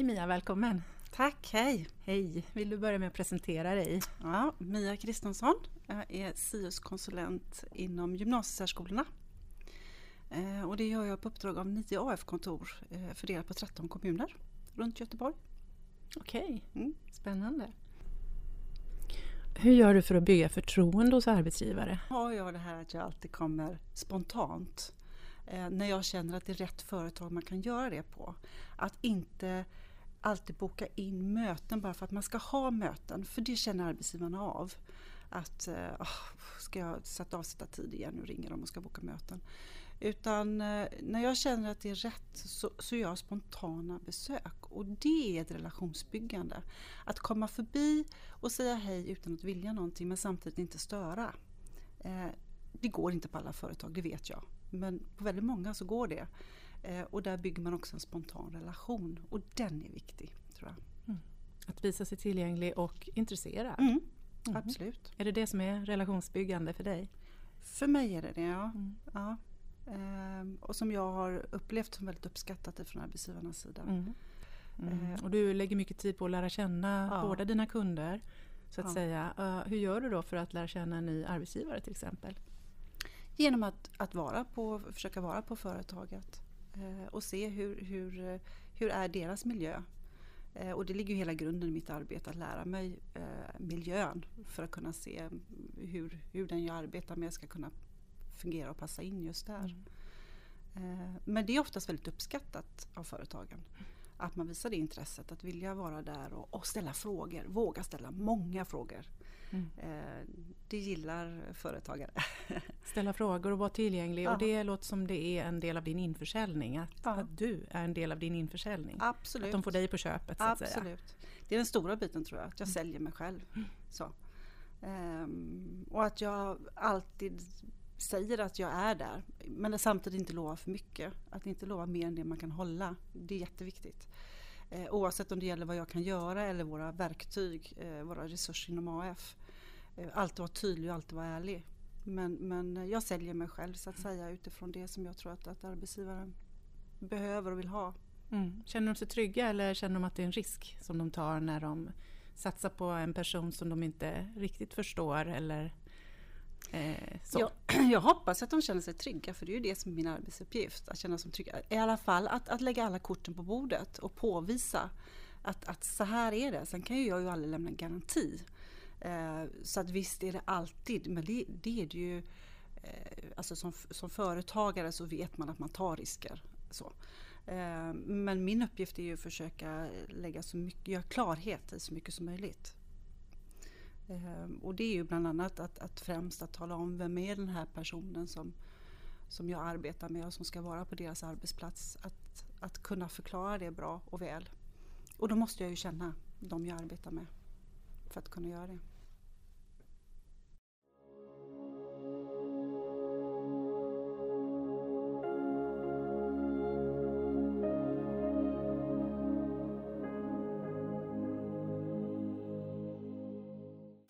Hej Mia, välkommen! Tack, hej! Hej! Vill du börja med att presentera dig? Ja, Mia Kristensson. Jag är SIUS-konsulent inom gymnasiesärskolorna. Eh, och det gör jag på uppdrag av nio AF-kontor eh, fördelat på 13 kommuner runt Göteborg. Okej, mm. spännande. Hur gör du för att bygga förtroende hos arbetsgivare? Ja, jag det här att jag alltid kommer spontant. Eh, när jag känner att det är rätt företag man kan göra det på. Att inte alltid boka in möten bara för att man ska ha möten, för det känner arbetsgivarna av. Att oh, ska jag sätta avsätta tid igen, nu ringer de och ska boka möten. Utan eh, när jag känner att det är rätt så, så gör jag spontana besök och det är ett relationsbyggande. Att komma förbi och säga hej utan att vilja någonting men samtidigt inte störa. Eh, det går inte på alla företag, det vet jag. Men på väldigt många så går det. Eh, och där bygger man också en spontan relation och den är viktig tror jag. Mm. Att visa sig tillgänglig och intresserad. Mm. Mm. Absolut. Är det det som är relationsbyggande för dig? För mig är det det, ja. Mm. ja. Ehm, och som jag har upplevt som väldigt uppskattat från arbetsgivarnas sida. Mm. Och du lägger mycket tid på att lära känna ja. båda dina kunder. Så att ja. säga. Uh, hur gör du då för att lära känna en ny arbetsgivare till exempel? Genom att, att vara på, försöka vara på företaget och se hur, hur, hur är deras miljö. Uh, och det ligger ju hela grunden i mitt arbete att lära mig miljön för att kunna se hur, hur den jag arbetar med ska kunna fungera och passa in just där. Mm. Men det är oftast väldigt uppskattat av företagen. Att man visar det intresset, att vilja vara där och, och ställa frågor. Våga ställa många frågor. Mm. Eh, det gillar företagare. Ställa frågor och vara tillgänglig ja. och det låter som det är en del av din införsäljning. Att, ja. att, du är en del av din införsäljning. Absolut. Att de får dig på köpet så Absolut. att säga. Det är den stora biten tror jag, att jag mm. säljer mig själv. Mm. Så. Um, och att jag alltid säger att jag är där men samtidigt inte lovar för mycket. Att inte lova mer än det man kan hålla. Det är jätteviktigt. Eh, oavsett om det gäller vad jag kan göra eller våra verktyg, eh, våra resurser inom AF. Eh, alltid vara tydlig och alltid vara ärlig. Men, men jag säljer mig själv så att säga utifrån det som jag tror att, att arbetsgivaren behöver och vill ha. Mm. Känner de sig trygga eller känner de att det är en risk som de tar när de satsar på en person som de inte riktigt förstår eller Eh, jag, jag, hoppas att de känner sig trygga för det är ju det som är min arbetsuppgift. Att känna sig trygga. I alla fall att, att lägga alla korten på bordet och påvisa att, att så här är det. Sen kan ju jag ju aldrig lämna en garanti. Eh, så att visst är det alltid, men det, det är det ju eh, Alltså som, som företagare så vet man att man tar risker. Så. Eh, men min uppgift är ju att försöka lägga så mycket, göra klarhet i så mycket som möjligt. Eh, och det är ju bland annat att, att främst att tala om vem är den här personen som, som jag arbetar med och som ska vara på deras arbetsplats. Att, att kunna förklara det bra och väl. Och då måste jag ju känna de jag arbetar med för att kunna göra det.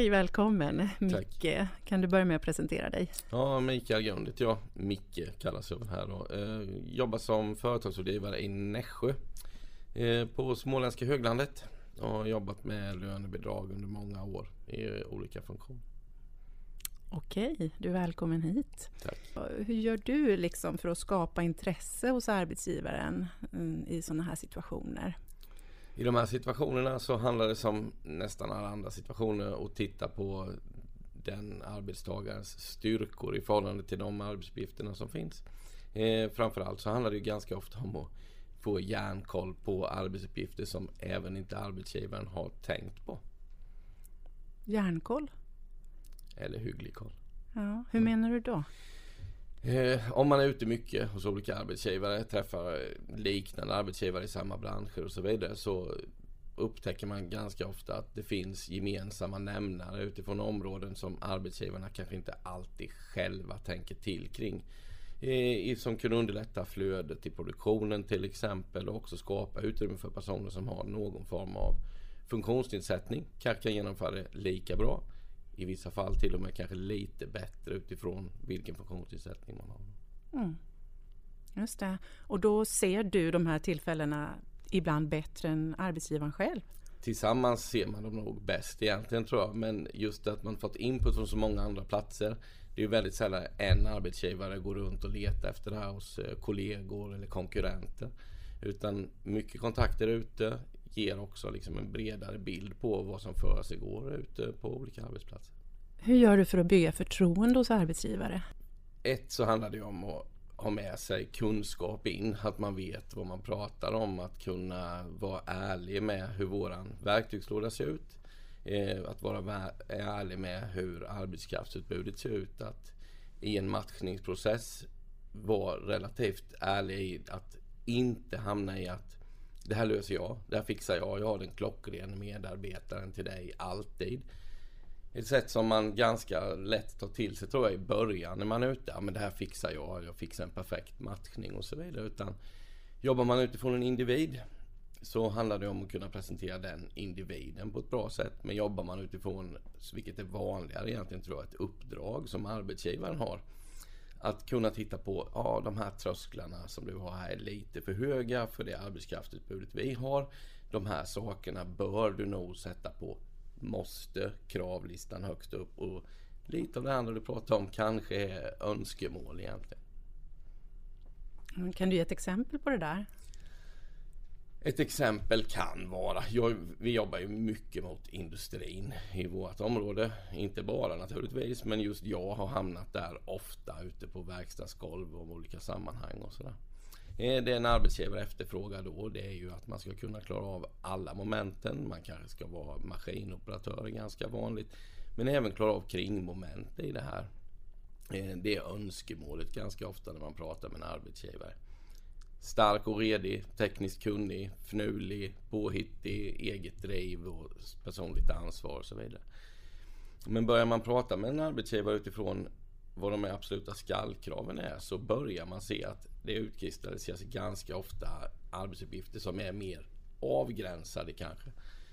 Hej, välkommen Micke. Kan du börja med att presentera dig? Ja, Mikael Grund heter jag. Micke kallas jag här då. Eh, jobbar som företagsrådgivare i Nässjö eh, på småländska höglandet. Och har jobbat med lönebidrag under många år i olika funktioner. Okej, du är välkommen hit. Tack. Hur gör du liksom för att skapa intresse hos arbetsgivaren mm, i sådana här situationer? I de här situationerna så handlar det som nästan alla andra situationer att titta på den arbetstagarens styrkor i förhållande till de arbetsuppgifterna som finns. Eh, framförallt så handlar det ganska ofta om att få järnkoll på arbetsuppgifter som även inte arbetsgivaren har tänkt på. Järnkoll? Eller hygglig koll. Ja, hur menar du då? Eh, om man är ute mycket hos olika arbetsgivare, träffar liknande arbetsgivare i samma branscher och så vidare så upptäcker man ganska ofta att det finns gemensamma nämnare utifrån områden som arbetsgivarna kanske inte alltid själva tänker till kring. Eh, som kan underlätta flödet i produktionen till exempel och också skapa utrymme för personer som har någon form av funktionsnedsättning. Kanske kan genomföra det lika bra i vissa fall till och med kanske lite bättre utifrån vilken funktionsnedsättning man har. Mm. Just det. Och då ser du de här tillfällena ibland bättre än arbetsgivaren själv? Tillsammans ser man dem nog bäst egentligen tror jag. Men just att man fått input från så många andra platser. Det är ju väldigt sällan en arbetsgivare går runt och letar efter det här hos eh, kollegor eller konkurrenter. Utan mycket kontakter ute ger också liksom en bredare bild på vad som för sig går ute på olika arbetsplatser. Hur gör du för att bygga förtroende hos arbetsgivare? Ett så handlar det om att ha med sig kunskap in, att man vet vad man pratar om, att kunna vara ärlig med hur våran verktygslåda ser ut. Eh, att vara ärlig med hur arbetskraftsutbudet ser ut. Att i en matchningsprocess vara relativt ärlig i att inte hamna i att det här löser jag, det här fixar jag, jag har den klockren medarbetaren till dig alltid. Ett sätt som man ganska lätt tar till sig tror jag i början när man är ute. Ja men det här fixar jag, jag fixar en perfekt matchning och så vidare. Utan jobbar man utifrån en individ så handlar det om att kunna presentera den individen på ett bra sätt. Men jobbar man utifrån, vilket är vanligare egentligen tror jag, ett uppdrag som arbetsgivaren har. Att kunna titta på, ja de här trösklarna som du har här är lite för höga för det arbetskraftsutbudet vi har. De här sakerna bör du nog sätta på måste kravlistan högst upp. Och lite av det andra du pratar om kanske är önskemål egentligen. Kan du ge ett exempel på det där? Ett exempel kan vara, jag, vi jobbar ju mycket mot industrin i vårt område. Inte bara naturligtvis, men just jag har hamnat där ofta ute på verkstadsgolv och olika sammanhang och sådär. Eh, det en arbetsgivare efterfrågar då det är ju att man ska kunna klara av alla momenten. Man kanske ska vara maskinoperatör, ganska vanligt. Men även klara av kringmoment i det här. Eh, det är önskemålet ganska ofta när man pratar med en arbetsgivare. Stark och redig, tekniskt kunnig, fnulig, påhittig, eget driv och personligt ansvar och så vidare. Men börjar man prata med en arbetsgivare utifrån vad de absoluta skallkraven är så börjar man se att det utkristalliseras ganska ofta arbetsuppgifter som är mer avgränsade kanske.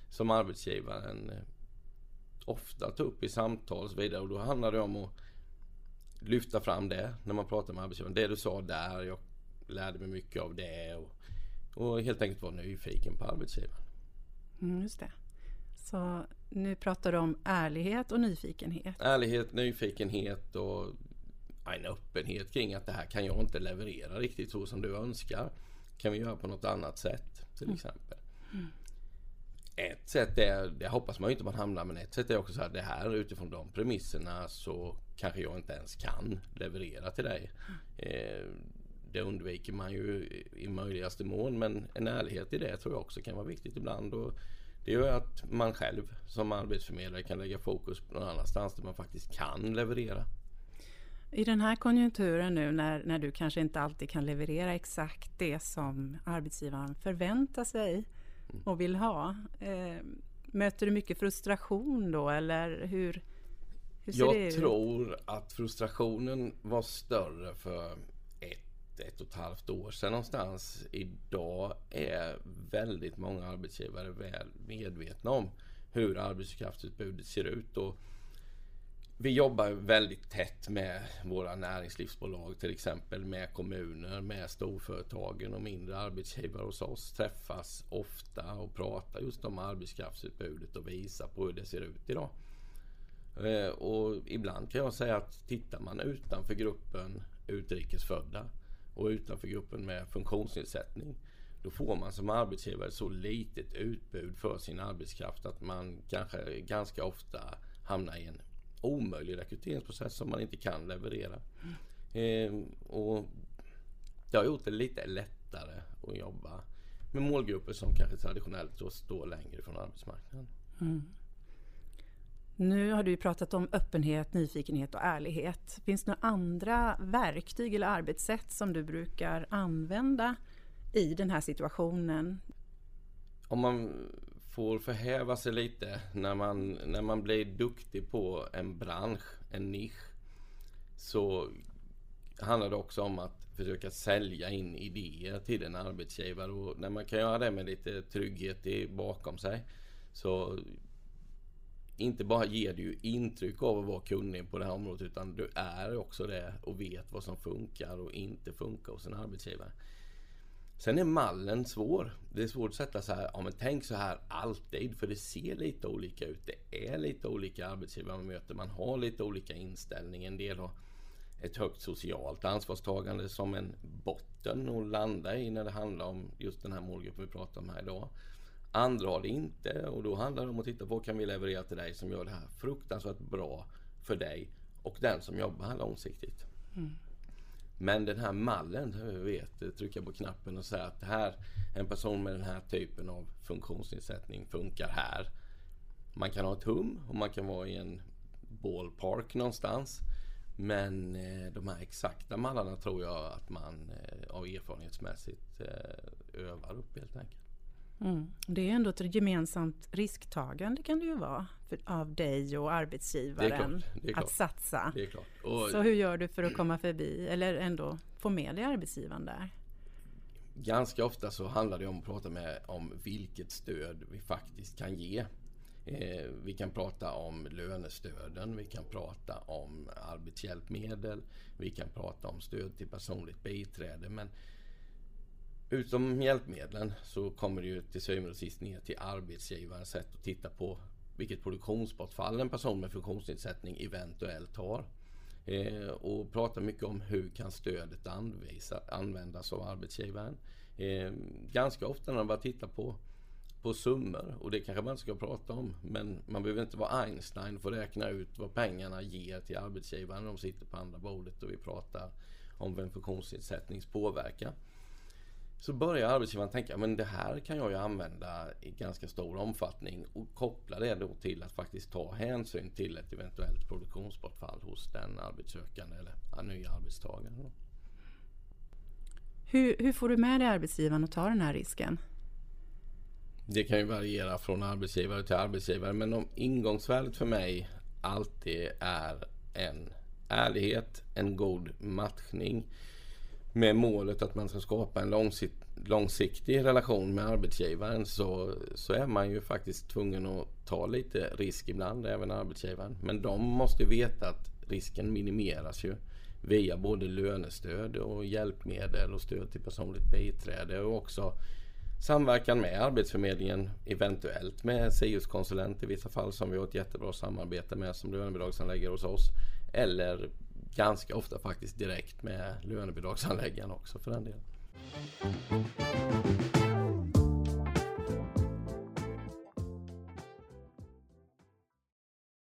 Som arbetsgivaren eh, ofta tar upp i samtal och så vidare. Och då handlar det om att lyfta fram det när man pratar med arbetsgivaren. Det du sa där, jag lärde mig mycket av det. Och, och helt enkelt vara nyfiken på arbetsgivaren. Mm, just det. Så nu pratar du om ärlighet och nyfikenhet. Ärlighet, nyfikenhet och en öppenhet kring att det här kan jag inte leverera riktigt så som du önskar. Kan vi göra på något annat sätt till mm. exempel. Mm. Ett sätt är, det hoppas man ju inte man hamnar, men ett sätt är också så här, det här utifrån de premisserna så kanske jag inte ens kan leverera till dig. Mm. Eh, det undviker man ju i möjligaste mån, men en ärlighet i det tror jag också kan vara viktigt ibland. Och det gör att man själv som arbetsförmedlare kan lägga fokus på någon annanstans där man faktiskt kan leverera. I den här konjunkturen nu när, när du kanske inte alltid kan leverera exakt det som arbetsgivaren förväntar sig och vill ha. Eh, möter du mycket frustration då eller hur, hur ser Jag det ut? Jag tror att frustrationen var större för ett, ett och ett halvt år sedan någonstans. Idag är väldigt många arbetsgivare väl medvetna om hur arbetskraftsutbudet ser ut. Och vi jobbar väldigt tätt med våra näringslivsbolag till exempel med kommuner, med storföretagen och mindre arbetsgivare hos oss. Träffas ofta och pratar just om arbetskraftsutbudet och visar på hur det ser ut idag. Eh, och ibland kan jag säga att tittar man utanför gruppen utrikesfödda och utanför gruppen med funktionsnedsättning då får man som arbetsgivare så litet utbud för sin arbetskraft att man kanske ganska ofta hamnar i en omöjlig rekryteringsprocess som man inte kan leverera. Mm. Eh, och det har gjort det lite lättare att jobba med målgrupper som kanske traditionellt då står längre från arbetsmarknaden. Mm. Nu har du pratat om öppenhet, nyfikenhet och ärlighet. Finns det några andra verktyg eller arbetssätt som du brukar använda i den här situationen? Om man får förhäva sig lite när man, när man blir duktig på en bransch, en nisch. Så handlar det också om att försöka sälja in idéer till en arbetsgivare. Och när man kan göra det med lite trygghet bakom sig så inte bara ger du intryck av att vara kunnig på det här området utan du är också det och vet vad som funkar och inte funkar hos en arbetsgivare. Sen är mallen svår. Det är svårt att sätta så här, ja men tänk så här alltid, för det ser lite olika ut. Det är lite olika arbetsgivare man möter, man har lite olika inställning. En del har ett högt socialt ansvarstagande som en botten att landa i när det handlar om just den här målgruppen vi pratar om här idag. Andra har det inte och då handlar det om att titta på vad kan vi leverera till dig som gör det här fruktansvärt bra för dig och den som jobbar här långsiktigt. Mm. Men den här mallen, vet, trycka på knappen och säga att det här, en person med den här typen av funktionsnedsättning funkar här. Man kan ha ett hum och man kan vara i en ballpark någonstans. Men eh, de här exakta mallarna tror jag att man eh, av erfarenhetsmässigt eh, övar upp helt enkelt. Mm. Det är ändå ett gemensamt risktagande kan det ju vara för, av dig och arbetsgivaren klart, att satsa. Och, Så hur gör du för att komma förbi eller ändå få med dig arbetsgivaren där? Ganska ofta så handlar det om att prata med om vilket stöd vi faktiskt kan ge. Eh, vi kan prata om lönestöden, vi kan prata om arbetshjälpmedel, vi kan prata om stöd till personligt biträde. Men Utom hjälpmedlen så kommer det ju till syvende och sist ner till arbetsgivarens sätt att titta på vilket produktionsbortfall en person med funktionsnedsättning eventuellt har. Eh, och prata mycket om hur kan stödet anvisa, användas av arbetsgivaren. Eh, ganska ofta när man bara tittar på, på summor och det kanske man inte ska prata om men man behöver inte vara Einstein för att räkna ut vad pengarna ger till arbetsgivaren när de sitter på andra bordet och vi pratar om en funktionsnedsättnings påverkan så börjar arbetsgivaren tänka men det här kan jag ju använda i ganska stor omfattning och koppla det då till att faktiskt ta hänsyn till ett eventuellt produktionsbortfall hos den arbetssökande eller nya arbetstagaren. Hur, hur får du med dig arbetsgivaren att ta den här risken? Det kan ju variera från arbetsgivare till arbetsgivare men om ingångsvärdet för mig alltid är en ärlighet, en god matchning med målet att man ska skapa en långsikt, långsiktig relation med arbetsgivaren så, så är man ju faktiskt tvungen att ta lite risk ibland, även arbetsgivaren. Men de måste veta att risken minimeras ju via både lönestöd och hjälpmedel och stöd till personligt biträde och också samverkan med Arbetsförmedlingen, eventuellt med SIUS-konsulent i vissa fall som vi har ett jättebra samarbete med som lönebidragsanläggare hos oss. Eller ganska ofta faktiskt direkt med lönebidragsanläggaren också för den delen.